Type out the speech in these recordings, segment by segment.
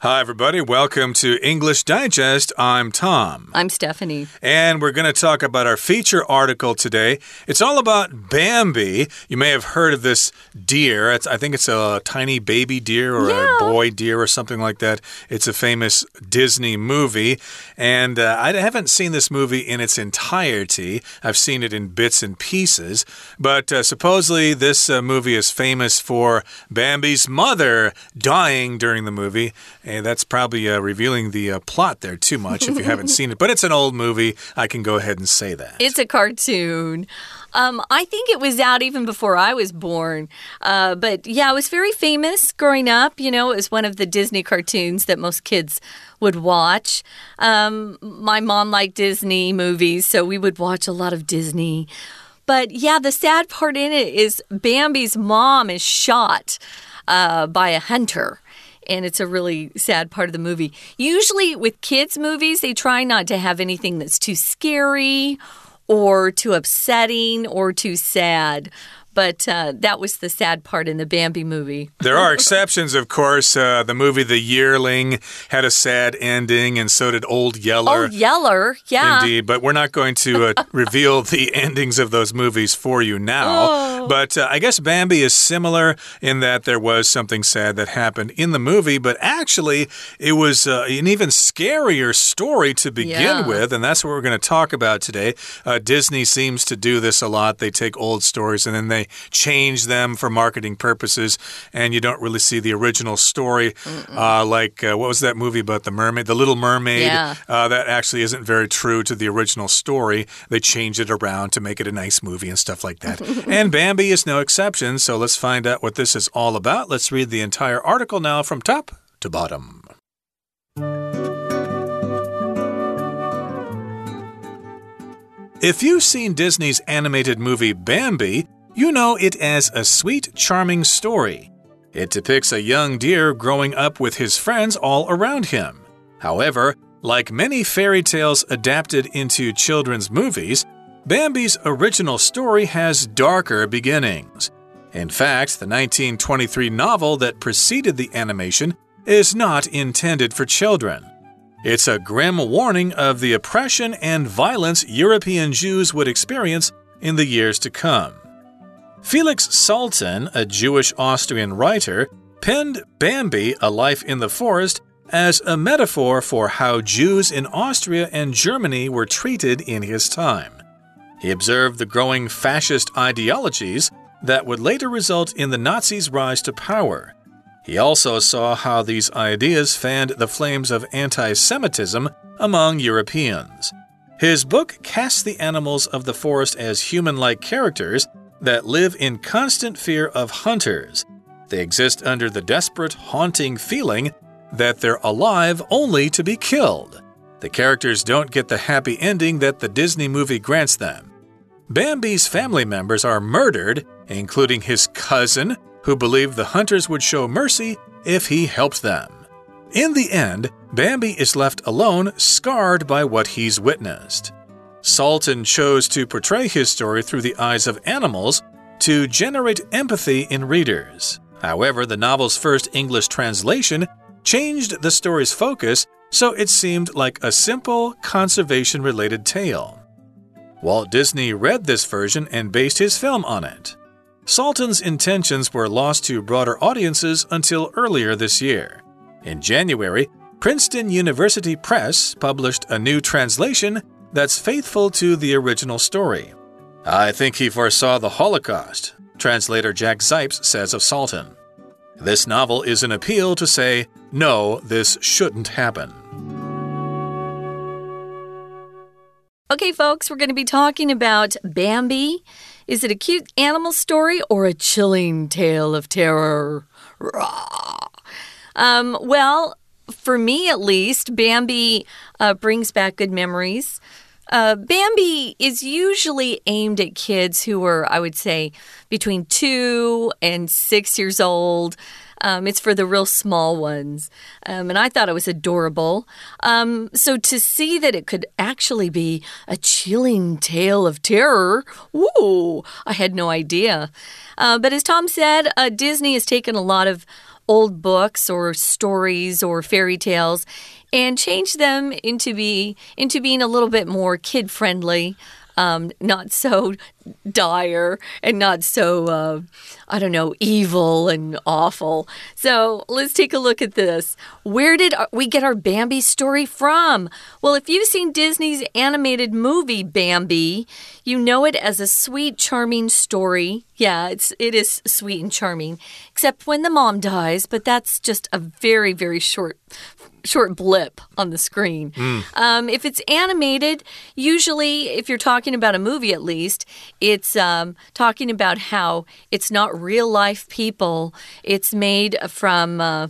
Hi, everybody. Welcome to English Digest. I'm Tom. I'm Stephanie. And we're going to talk about our feature article today. It's all about Bambi. You may have heard of this deer. It's, I think it's a tiny baby deer or yeah. a boy deer or something like that. It's a famous Disney movie. And uh, I haven't seen this movie in its entirety, I've seen it in bits and pieces. But uh, supposedly, this uh, movie is famous for Bambi's mother dying during the movie. And that's probably uh, revealing the uh, plot there too much if you haven't seen it. But it's an old movie. I can go ahead and say that. It's a cartoon. Um, I think it was out even before I was born. Uh, but yeah, it was very famous growing up. You know, it was one of the Disney cartoons that most kids would watch. Um, my mom liked Disney movies, so we would watch a lot of Disney. But yeah, the sad part in it is Bambi's mom is shot uh, by a hunter and it's a really sad part of the movie. Usually, with kids' movies, they try not to have anything that's too scary or too upsetting or too sad but uh, that was the sad part in the Bambi movie. There are exceptions, of course. Uh, the movie The Yearling had a sad ending, and so did Old Yeller. Old Yeller, yeah. Indeed, but we're not going to uh, reveal the endings of those movies for you now. Oh. But uh, I guess Bambi is similar in that there was something sad that happened in the movie, but actually, it was uh, an even scarier story to begin Yeah. with, and that's what we're going to talk about today. Uh, Disney seems to do this a lot. They take old stories and then they change them for marketing purposes, and you don't really see the original story. Uh, like, uh, what was that movie about the mermaid? The Little Mermaid. Yeah. Uh, that actually isn't very true to the original story. They changed it around to make it a nice movie and stuff like that. and Bambi is no exception, so let's find out what this is all about. Let's read the entire article now from top to bottom. If you've seen Disney's animated movie Bambi, you know it as a sweet, charming story. It depicts a young deer growing up with his friends all around him. However, like many fairy tales adapted into children's movies, Bambi's original story has darker beginnings. In fact, the 1923 novel that preceded the animation is not intended for children. It's a grim warning of the oppression and violence European Jews would experience in the years to come. Felix Salten, a Jewish Austrian writer, penned Bambi, A Life in the Forest, as a metaphor for how Jews in Austria and Germany were treated in his time. He observed the growing fascist ideologies that would later result in the Nazis' rise to power. He also saw how these ideas fanned the flames of anti Semitism among Europeans. His book casts the animals of the forest as human like characters that live in constant fear of hunters. They exist under the desperate, haunting feeling that they're alive only to be killed. The characters don't get the happy ending that the Disney movie grants them. Bambi's family members are murdered, including his cousin, who believed the hunters would show mercy if he helped them. In the end, Bambi is left alone, scarred by what he's witnessed. Salten chose to portray his story through the eyes of animals to generate empathy in readers. However, the novel's first English translation changed the story's focus so it seemed like a simple conservation related tale. Walt Disney read this version and based his film on it. Salten's intentions were lost to broader audiences until earlier this year. In January, Princeton University Press published a new translation that's faithful to the original story. I think he foresaw the Holocaust, translator Jack Zipes says of Salten. This novel is an appeal to say, no, this shouldn't happen. Okay, folks, we're going to be talking about Bambi. Is it a cute animal story or a chilling tale of terror? Um, well, for me at least, Bambi uh, brings back good memories. Uh, Bambi is usually aimed at kids who are, I would say, between two and six years old. Um, it's for the real small ones. Um, and I thought it was adorable. Um, so to see that it could actually be a chilling tale of terror, woo, I had no idea. Uh, but as Tom said, uh, Disney has taken a lot of old books or stories or fairy tales and change them into be into being a little bit more kid friendly um, not so dire and not so, uh, I don't know, evil and awful. So let's take a look at this. Where did we get our Bambi story from? Well, if you've seen Disney's animated movie Bambi, you know it as a sweet, charming story. Yeah, it's it is sweet and charming, except when the mom dies, but that's just a very, very short short blip on the screen. Mm. Um, if it's animated, usually, if you're talking about a movie at least, it's um, talking about how it's not real life people, it's made from. Uh,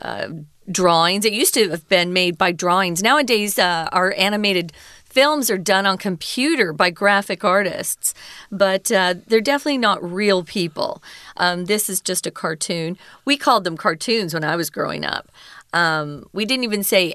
uh, drawings. It used to have been made by drawings. Nowadays, uh, our animated films are done on computer by graphic artists, but uh, they're definitely not real people. Um, this is just a cartoon. We called them cartoons when I was growing up. Um, we didn't even say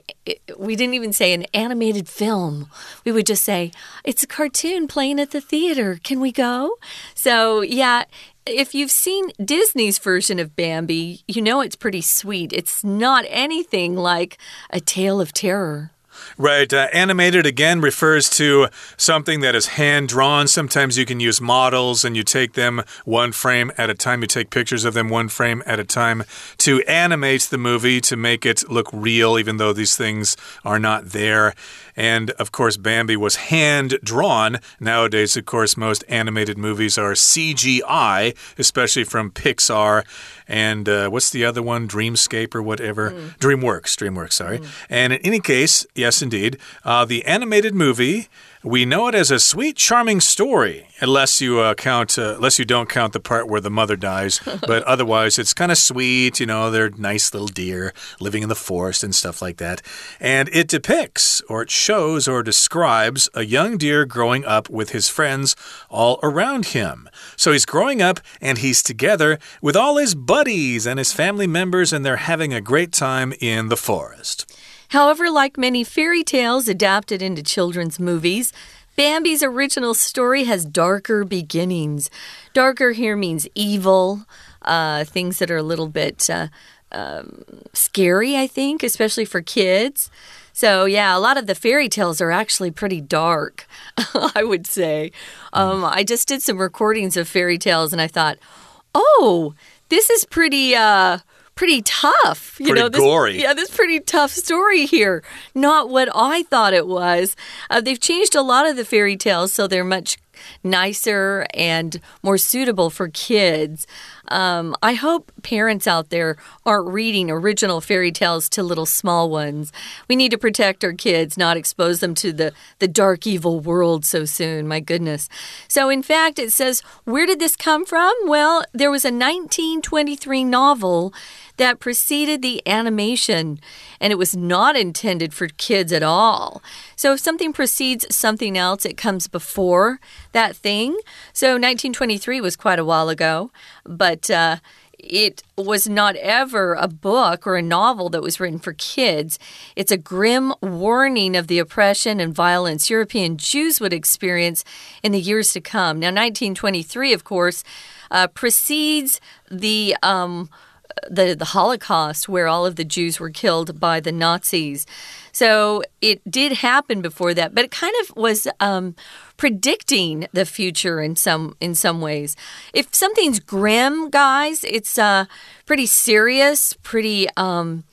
we didn't even say an animated film. We would just say it's a cartoon playing at the theater. Can we go? So yeah, if you've seen Disney's version of Bambi, you know it's pretty sweet. It's not anything like a tale of terror. Right. Uh, animated again refers to something that is hand drawn. Sometimes you can use models and you take them one frame at a time. You take pictures of them one frame at a time to animate the movie to make it look real, even though these things are not there. And of course, Bambi was hand drawn. Nowadays, of course, most animated movies are CGI, especially from Pixar and uh, what's the other one? Dreamscape or whatever. Mm. DreamWorks. DreamWorks, sorry. Mm. And in any case, yes, indeed, uh, the animated movie we know it as a sweet, charming story, unless you uh, count, uh, unless you don't count the part where the mother dies. but otherwise, it's kind of sweet. You know, they're nice little deer living in the forest and stuff like that. And it depicts, or it shows, or describes a young deer growing up with his friends all around him. So he's growing up and he's together with all his buddies and his family members, and they're having a great time in the forest. However, like many fairy tales adapted into children's movies, Bambi's original story has darker beginnings. Darker here means evil, uh, things that are a little bit uh, um, scary, I think, especially for kids. So, yeah, a lot of the fairy tales are actually pretty dark, I would say. Um, I just did some recordings of fairy tales and I thought, oh, this is pretty. Uh, pretty tough. You pretty know, this, gory. Yeah, this pretty tough story here. Not what I thought it was. Uh, they've changed a lot of the fairy tales, so they're much nicer and more suitable for kids. Um, I hope parents out there aren't reading original fairy tales to little small ones. We need to protect our kids, not expose them to the, the dark, evil world so soon. My goodness. So, in fact, it says, where did this come from? Well, there was a 1923 novel that preceded the animation, and it was not intended for kids at all. So if something precedes something else, it comes before that thing. So 1923 was quite a while ago, but. Uh, it was not ever a book or a novel that was written for kids. It's a grim warning of the oppression and violence European Jews would experience in the years to come. Now, 1923, of course, uh, precedes the. Um, the, the Holocaust, where all of the Jews were killed by the Nazis. So it did happen before that, but it kind of was um, predicting the future in some in some ways. If something's grim, guys, it's uh, pretty serious, pretty um,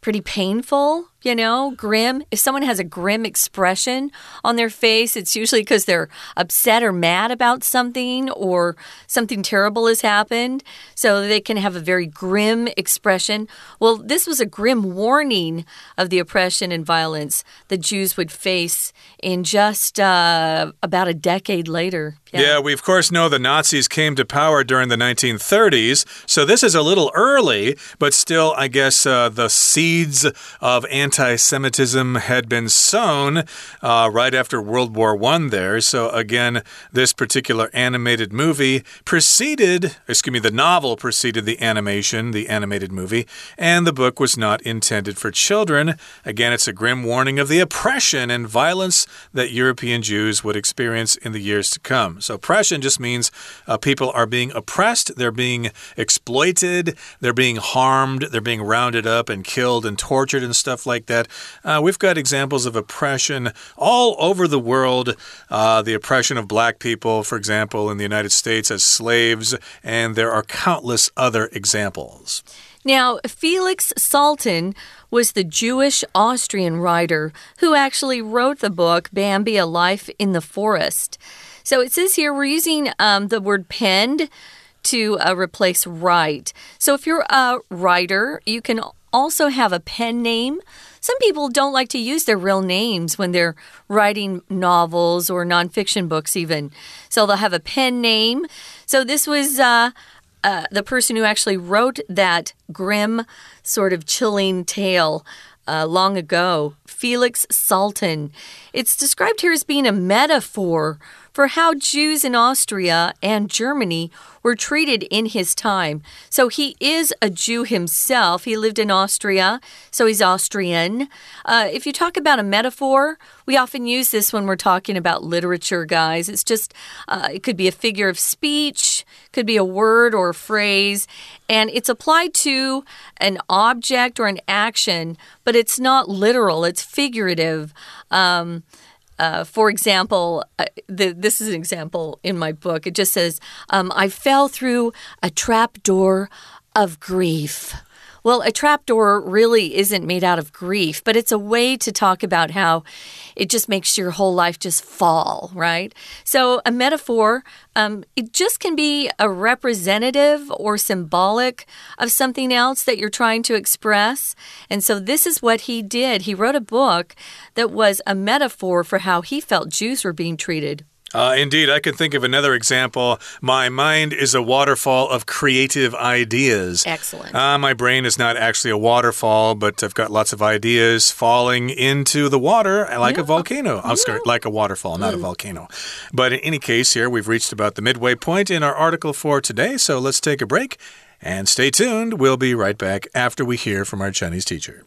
pretty painful you know, grim. If someone has a grim expression on their face, it's usually because they're upset or mad about something or something terrible has happened. So they can have a very grim expression. Well, this was a grim warning of the oppression and violence the Jews would face in just uh, about a decade later. Yeah. yeah, we of course know the Nazis came to power during the 1930s. So this is a little early, but still, I guess uh, the seeds of anti anti Semitism had been sown uh, right after World War I there. So, again, this particular animated movie preceded, excuse me, the novel preceded the animation, the animated movie, and the book was not intended for children. Again, it's a grim warning of the oppression and violence that European Jews would experience in the years to come. So, oppression just means uh, people are being oppressed, they're being exploited, they're being harmed, they're being rounded up and killed and tortured and stuff like that. Uh, we've got examples of oppression all over the world. Uh, the oppression of black people, for example, in the United States as slaves, and there are countless other examples. Now, Felix Salten was the Jewish Austrian writer who actually wrote the book Bambi A Life in the Forest. So it says here we're using um, the word penned to uh, replace write. So if you're a writer, you can also have a pen name. Some people don't like to use their real names when they're writing novels or nonfiction books, even. So they'll have a pen name. So this was uh, uh, the person who actually wrote that grim, sort of chilling tale. Uh, long ago, Felix Salten. It's described here as being a metaphor for how Jews in Austria and Germany were treated in his time. So he is a Jew himself. He lived in Austria, so he's Austrian. Uh, if you talk about a metaphor, we often use this when we're talking about literature, guys. It's just, uh, it could be a figure of speech, could be a word or a phrase, and it's applied to an object or an action, but it's not literal, it's figurative. Um, uh, for example, uh, the, this is an example in my book. It just says, um, I fell through a trap door of grief. Well, a trapdoor really isn't made out of grief, but it's a way to talk about how it just makes your whole life just fall, right? So, a metaphor, um, it just can be a representative or symbolic of something else that you're trying to express. And so, this is what he did. He wrote a book that was a metaphor for how he felt Jews were being treated. Uh, indeed, I can think of another example. My mind is a waterfall of creative ideas. Excellent. Uh, my brain is not actually a waterfall, but I've got lots of ideas falling into the water like yeah. a volcano. Yeah. like a waterfall, not mm. a volcano. But in any case, here we've reached about the midway point in our article for today, so let's take a break and stay tuned. We'll be right back after we hear from our Chinese teacher.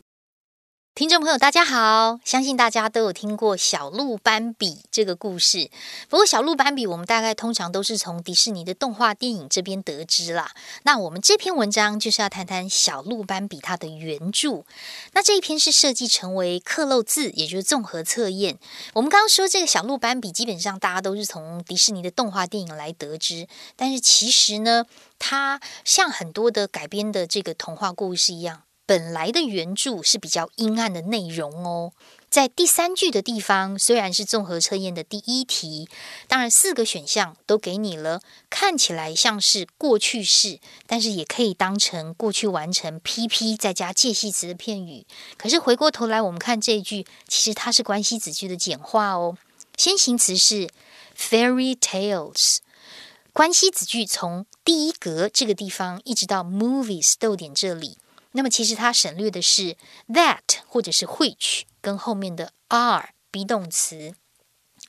听众朋友，大家好！相信大家都有听过小鹿斑比这个故事。不过，小鹿斑比我们大概通常都是从迪士尼的动画电影这边得知啦。那我们这篇文章就是要谈谈小鹿斑比它的原著。那这一篇是设计成为克漏字，也就是综合测验。我们刚刚说这个小鹿斑比，基本上大家都是从迪士尼的动画电影来得知。但是其实呢，它像很多的改编的这个童话故事一样。本来的原著是比较阴暗的内容哦，在第三句的地方，虽然是综合测验的第一题，当然四个选项都给你了，看起来像是过去式，但是也可以当成过去完成 PP 再加介系词的片语。可是回过头来，我们看这一句，其实它是关系子句的简化哦。先行词是 fairy tales，关系子句从第一格这个地方一直到 movies 逗点这里。那么其实它省略的是 that 或者是 which 跟后面的 are be 动词，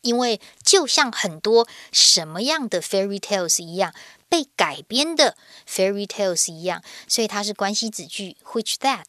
因为就像很多什么样的 fairy tales 一样，被改编的 fairy tales 一样，所以它是关系子句 which that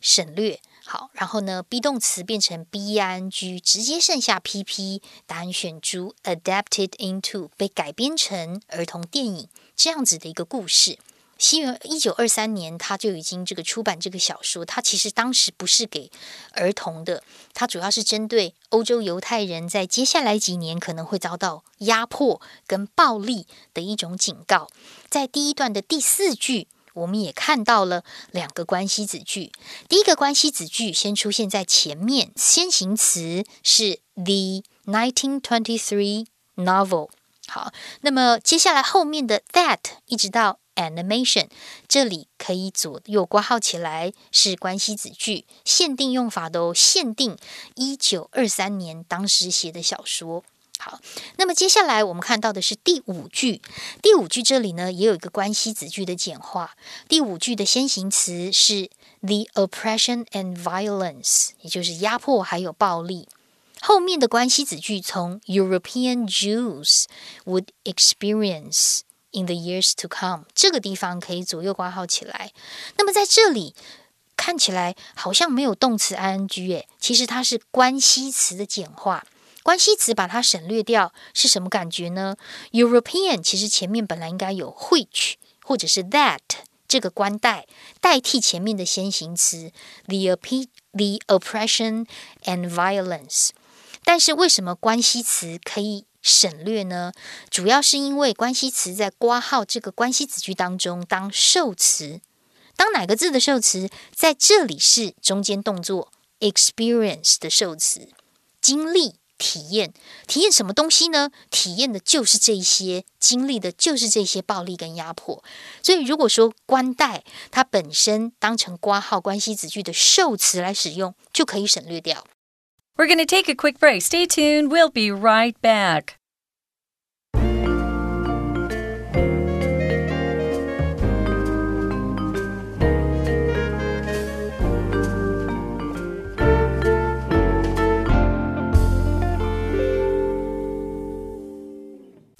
省略。好，然后呢，be 动词变成 b i n g，直接剩下 pp，答案选出 adapted into 被改编成儿童电影这样子的一个故事。西元一九二三年，他就已经这个出版这个小说。他其实当时不是给儿童的，他主要是针对欧洲犹太人在接下来几年可能会遭到压迫跟暴力的一种警告。在第一段的第四句，我们也看到了两个关系子句。第一个关系子句先出现在前面，先行词是 the nineteen twenty three novel。好，那么接下来后面的 that 一直到。Animation，这里可以左右挂号起来，是关系子句，限定用法的。限定一九二三年当时写的小说。好，那么接下来我们看到的是第五句。第五句这里呢，也有一个关系子句的简化。第五句的先行词是 the oppression and violence，也就是压迫还有暴力。后面的关系子句从 European Jews would experience in the years to come 这个地方可以左右挂号起来。那么在这里看起来好像没有动词 ing 诶，其实它是关系词的简化。关系词把它省略掉是什么感觉呢？European 其实前面本来应该有 which 或者是 that 这个关代代替前面的先行词 the the oppression and violence。但是为什么关系词可以省略呢？主要是因为关系词在挂号这个关系子句当中当受词，当哪个字的受词在这里是中间动作 experience 的受词，经历、体验、体验什么东西呢？体验的就是这些，经历的就是这些暴力跟压迫。所以如果说关代它本身当成挂号关系子句的受词来使用，就可以省略掉。We're going to take a quick break. Stay tuned. We'll be right back.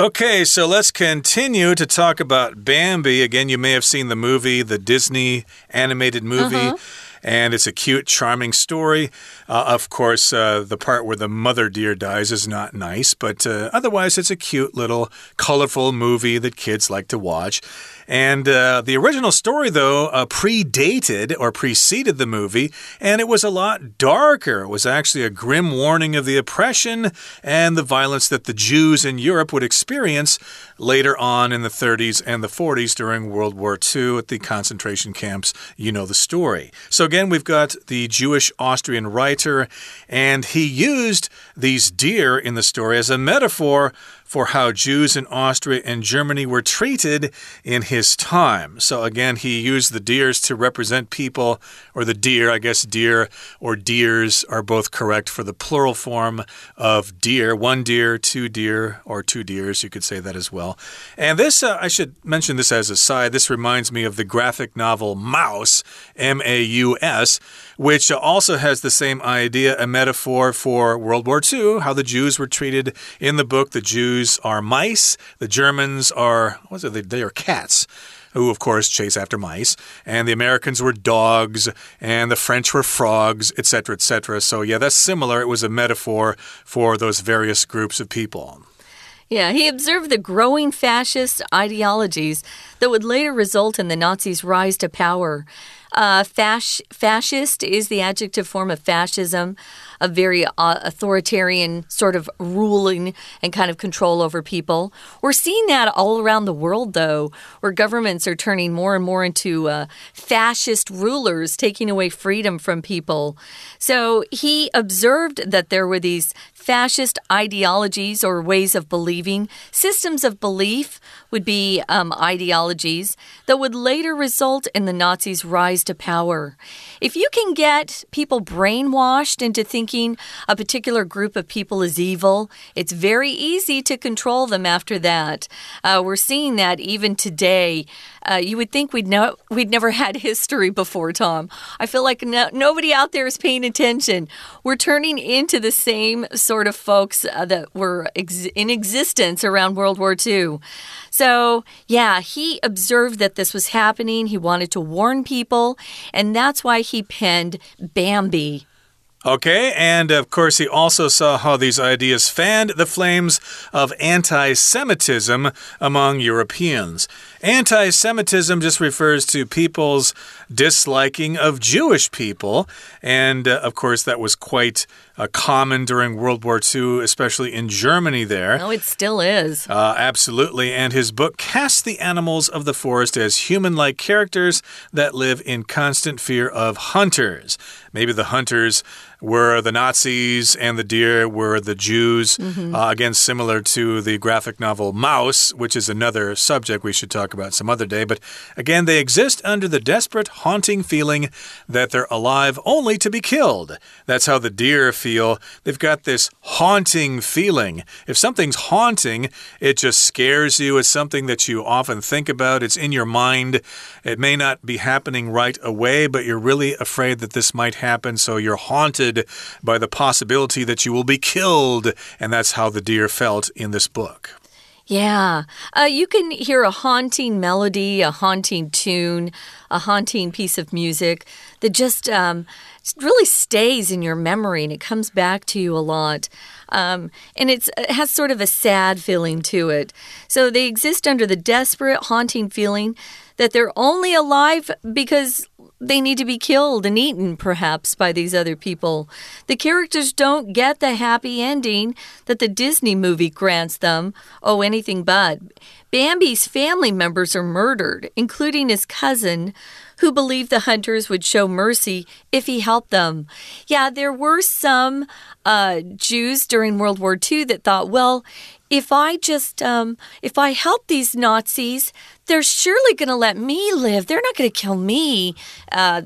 Okay, so let's continue to talk about Bambi. Again, you may have seen the movie, the Disney animated movie. Uh -huh and it's a cute, charming story. Uh, of course, uh, the part where the mother deer dies is not nice, but uh, otherwise, it's a cute little colorful movie that kids like to watch. And uh, the original story, though, uh, predated or preceded the movie, and it was a lot darker. It was actually a grim warning of the oppression and the violence that the Jews in Europe would experience later on in the 30s and the 40s during World War II at the concentration camps. You know the story. So, again, we've got the Jewish Austrian writer, and he used these deer in the story as a metaphor for how Jews in Austria and Germany were treated in his time. So, again, he used the deers to represent people, or the deer, I guess deer or deers are both correct for the plural form of deer. One deer, two deer, or two deers, you could say that as well. And this, uh, I should mention this as a side, this reminds me of the graphic novel Maus, M A U S which also has the same idea, a metaphor for World War II, how the Jews were treated in the book. The Jews are mice, the Germans are, what is it? They, are cats who, of course, chase after mice, and the Americans were dogs, and the French were frogs, etc., etc. So, yeah, that's similar. It was a metaphor for those various groups of people. Yeah, he observed the growing fascist ideologies that would later result in the Nazis' rise to power. Uh, fasc fascist is the adjective form of fascism, a very uh, authoritarian sort of ruling and kind of control over people. We're seeing that all around the world, though, where governments are turning more and more into uh, fascist rulers, taking away freedom from people. So he observed that there were these fascist ideologies or ways of believing, systems of belief would be um, ideologies that would later result in the Nazis' rise to power. If you can get people brainwashed into thinking a particular group of people is evil, it's very easy to control them after that. Uh, we're seeing that even today. Uh, you would think we'd know we'd never had history before, Tom. I feel like no, nobody out there is paying attention. We're turning into the same sort of folks uh, that were ex in existence around World War II. So, yeah, he observed that this was happening. He wanted to warn people, and that's why he penned Bambi. Okay, and of course, he also saw how these ideas fanned the flames of anti Semitism among Europeans. Anti Semitism just refers to people's disliking of Jewish people, and uh, of course, that was quite uh, common during World War II, especially in Germany there. No, it still is. Uh, absolutely. And his book casts the animals of the forest as human like characters that live in constant fear of hunters. maybe the hunters were the Nazis and the deer were the Jews. Mm -hmm. uh, again, similar to the graphic novel Maus, which is another subject we should talk about some other day. But again, they exist under the desperate, haunting feeling that they're alive only to be killed. That's how the deer feel. They've got this haunting feeling. If something's haunting, it just scares you. It's something that you often think about, it's in your mind. It may not be happening right away, but you're really afraid that this might happen, so you're haunted by the possibility that you will be killed. And that's how the deer felt in this book. Yeah. Uh, you can hear a haunting melody, a haunting tune, a haunting piece of music that just um, really stays in your memory and it comes back to you a lot. Um, and it has sort of a sad feeling to it. So they exist under the desperate, haunting feeling that they're only alive because they need to be killed and eaten, perhaps, by these other people. The characters don't get the happy ending that the Disney movie grants them. Oh, anything but. Bambi's family members are murdered, including his cousin, who believed the hunters would show mercy if he helped them. Yeah, there were some uh, Jews during World War II that thought, well, if I just, um, if I help these Nazis, they're surely going to let me live. They're not going to kill me. Uh,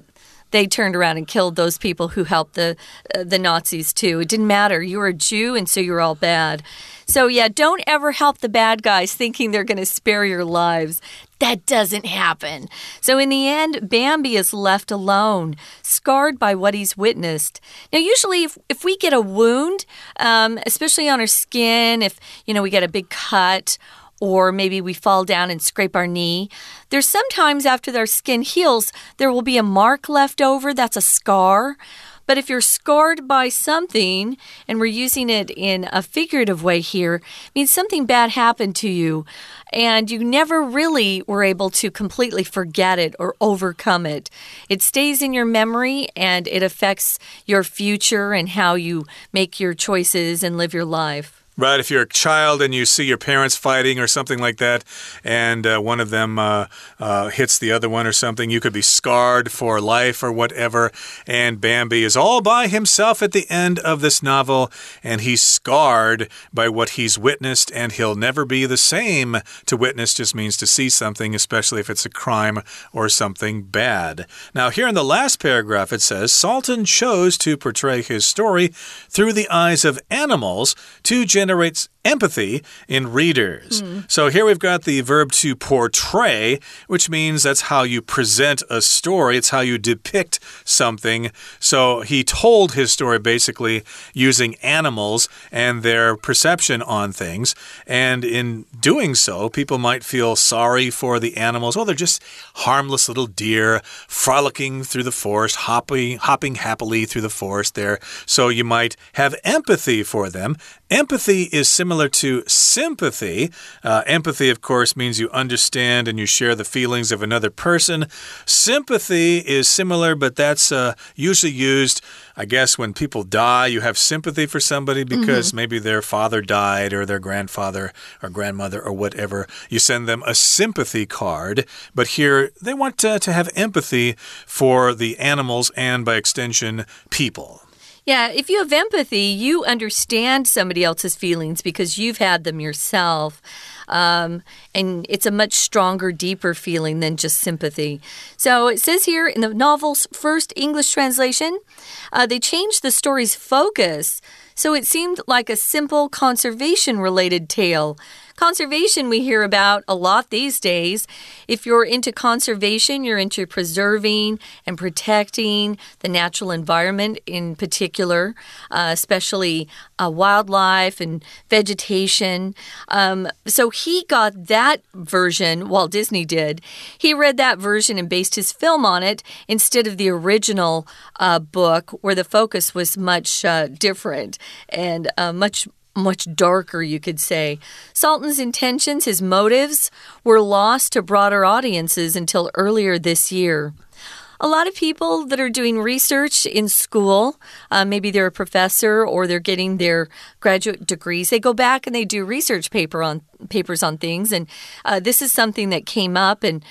they turned around and killed those people who helped the uh, the Nazis too. It didn't matter. You were a Jew, and so you're all bad. So yeah, don't ever help the bad guys thinking they're going to spare your lives. That doesn't happen. So, in the end, Bambi is left alone, scarred by what he's witnessed. Now, usually, if, if we get a wound, um, especially on our skin, if, you know, we get a big cut, or maybe we fall down and scrape our knee. There's sometimes after our skin heals, there will be a mark left over. That's a scar. But if you're scarred by something, and we're using it in a figurative way here, means something bad happened to you and you never really were able to completely forget it or overcome it. It stays in your memory and it affects your future and how you make your choices and live your life. Right, if you're a child and you see your parents fighting or something like that, and uh, one of them uh, uh, hits the other one or something, you could be scarred for life or whatever. And Bambi is all by himself at the end of this novel, and he's scarred by what he's witnessed, and he'll never be the same. To witness just means to see something, especially if it's a crime or something bad. Now, here in the last paragraph, it says Salten chose to portray his story through the eyes of animals to generates empathy in readers. Mm. So here we've got the verb to portray, which means that's how you present a story, it's how you depict something. So he told his story basically using animals and their perception on things. And in doing so, people might feel sorry for the animals. Well, they're just harmless little deer frolicking through the forest, hopping, hopping happily through the forest there. So you might have empathy for them. Empathy is similar similar to sympathy. Uh, empathy, of course, means you understand and you share the feelings of another person. Sympathy is similar, but that's uh, usually used. I guess when people die, you have sympathy for somebody because mm -hmm. maybe their father died or their grandfather or grandmother or whatever. You send them a sympathy card. But here, they want to, to have empathy for the animals and, by extension, people. Yeah, if you have empathy, you understand somebody else's feelings because you've had them yourself. Um, and it's a much stronger, deeper feeling than just sympathy. So it says here in the novel's first English translation, uh, they changed the story's focus. So it seemed like a simple conservation related tale Conservation we hear about a lot these days. If you're into conservation, you're into preserving and protecting the natural environment in particular, uh, especially uh, wildlife and vegetation. Um, so he got that version, Walt Disney did. He read that version and based his film on it instead of the original uh, book, where the focus was much uh, different and uh, much much darker, you could say. Salten's intentions, his motives, were lost to broader audiences until earlier this year. A lot of people that are doing research in school, uh, maybe they're a professor or they're getting their graduate degrees, they go back and they do research paper on papers on things. And uh, this is something that came up and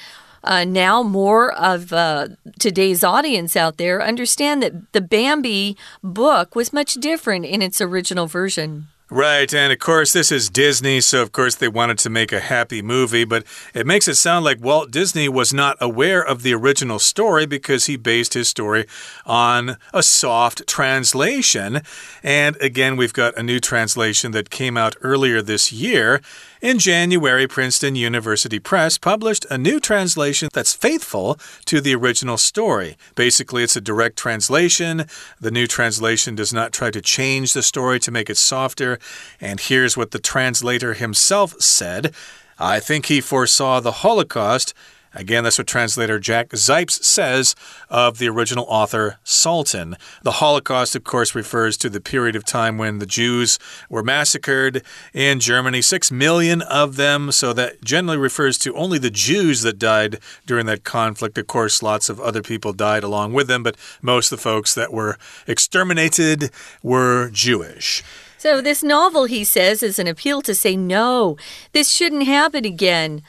uh, now more of uh, today's audience out there understand that the Bambi book was much different in its original version. Right, and of course, this is Disney, so of course they wanted to make a happy movie, but it makes it sound like Walt Disney was not aware of the original story because he based his story on a soft translation. And again, we've got a new translation that came out earlier this year. In January, Princeton University Press published a new translation that's faithful to the original story. Basically, it's a direct translation. The new translation does not try to change the story to make it softer. And here's what the translator himself said I think he foresaw the Holocaust Again, that's what translator Jack Zipes says of the original author Salten. The Holocaust, of course, refers to the period of time when the Jews were massacred in Germany, six million of them. So that generally refers to only the Jews that died during that conflict. Of course, lots of other people died along with them, but most of the folks that were exterminated were Jewish. So, this novel, he says, is an appeal to say, no, this shouldn't happen again.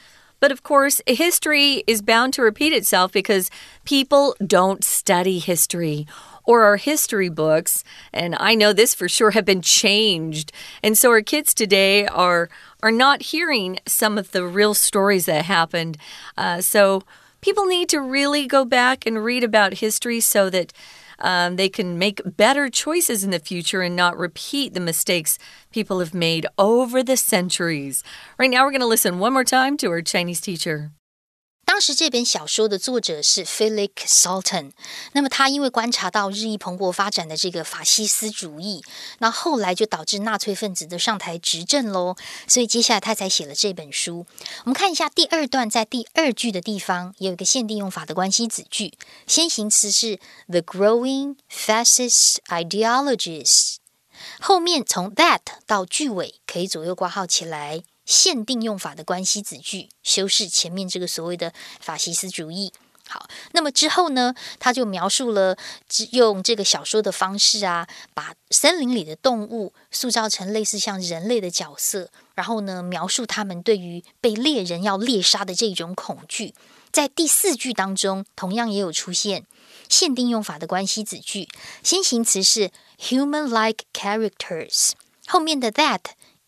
But of course, history is bound to repeat itself because people don't study history or our history books, and I know this for sure, have been changed. And so our kids today are are not hearing some of the real stories that happened. Uh, so people need to really go back and read about history so that um, they can make better choices in the future and not repeat the mistakes people have made over the centuries. Right now, we're going to listen one more time to our Chinese teacher. 当时这本小说的作者是 Philip Sultan，那么他因为观察到日益蓬勃发展的这个法西斯主义，那后来就导致纳粹分子的上台执政喽，所以接下来他才写了这本书。我们看一下第二段，在第二句的地方有一个限定用法的关系子句，先行词是 The growing fascist ideologies， 后面从 that 到句尾可以左右挂号起来。限定用法的关系子句，修饰前面这个所谓的法西斯主义。好，那么之后呢，他就描述了用这个小说的方式啊，把森林里的动物塑造成类似像人类的角色，然后呢，描述他们对于被猎人要猎杀的这种恐惧。在第四句当中，同样也有出现限定用法的关系子句，先行词是 human-like characters，后面的 that。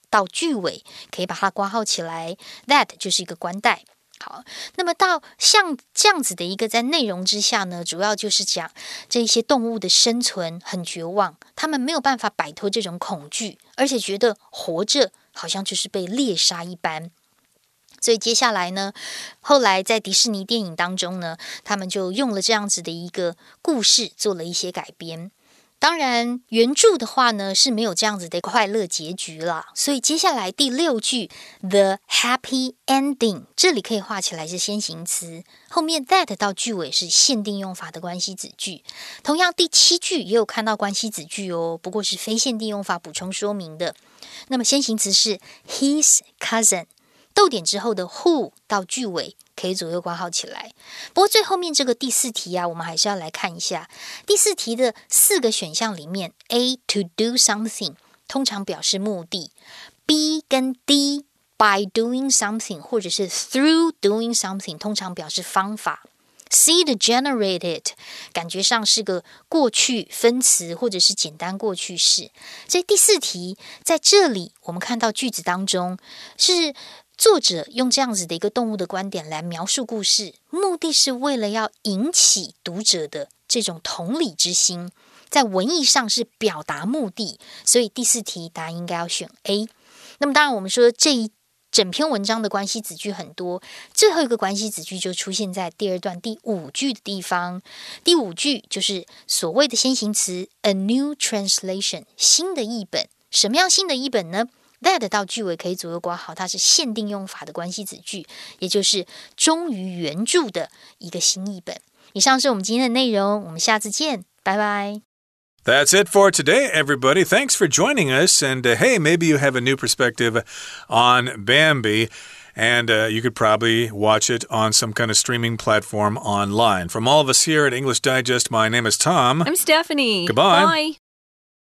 到句尾可以把它挂号起来，that 就是一个关带。好，那么到像这样子的一个在内容之下呢，主要就是讲这些动物的生存很绝望，他们没有办法摆脱这种恐惧，而且觉得活着好像就是被猎杀一般。所以接下来呢，后来在迪士尼电影当中呢，他们就用了这样子的一个故事做了一些改编。当然，原著的话呢是没有这样子的快乐结局了。所以接下来第六句 the happy ending 这里可以画起来是先行词，后面 that 到句尾是限定用法的关系子句。同样第七句也有看到关系子句哦，不过是非限定用法补充说明的。那么先行词是 his cousin，逗点之后的 who 到句尾。可以左右挂号起来。不过最后面这个第四题啊，我们还是要来看一下第四题的四个选项里面，A to do something 通常表示目的，B 跟 D by doing something 或者是 through doing something 通常表示方法。C 的 generated 感觉上是个过去分词或者是简单过去式。所以第四题在这里我们看到句子当中是。作者用这样子的一个动物的观点来描述故事，目的是为了要引起读者的这种同理之心，在文艺上是表达目的，所以第四题答案应该要选 A。那么当然，我们说这一整篇文章的关系子句很多，最后一个关系子句就出现在第二段第五句的地方。第五句就是所谓的先行词 a new translation，新的译本。什么样新的译本呢 ？that 到句尾可以左右挂号，它是限定用法的关系子句，也就是忠于原着的一个新译本。以上是我们今天的内容，我们下次见，拜拜。That's it for today, everybody. Thanks for joining us. And uh, hey, maybe you have a new perspective on Bambi. And uh, you could probably watch it on some kind of streaming platform online. From all of us here at English Digest, my name is Tom. I'm Stephanie. Goodbye. Bye.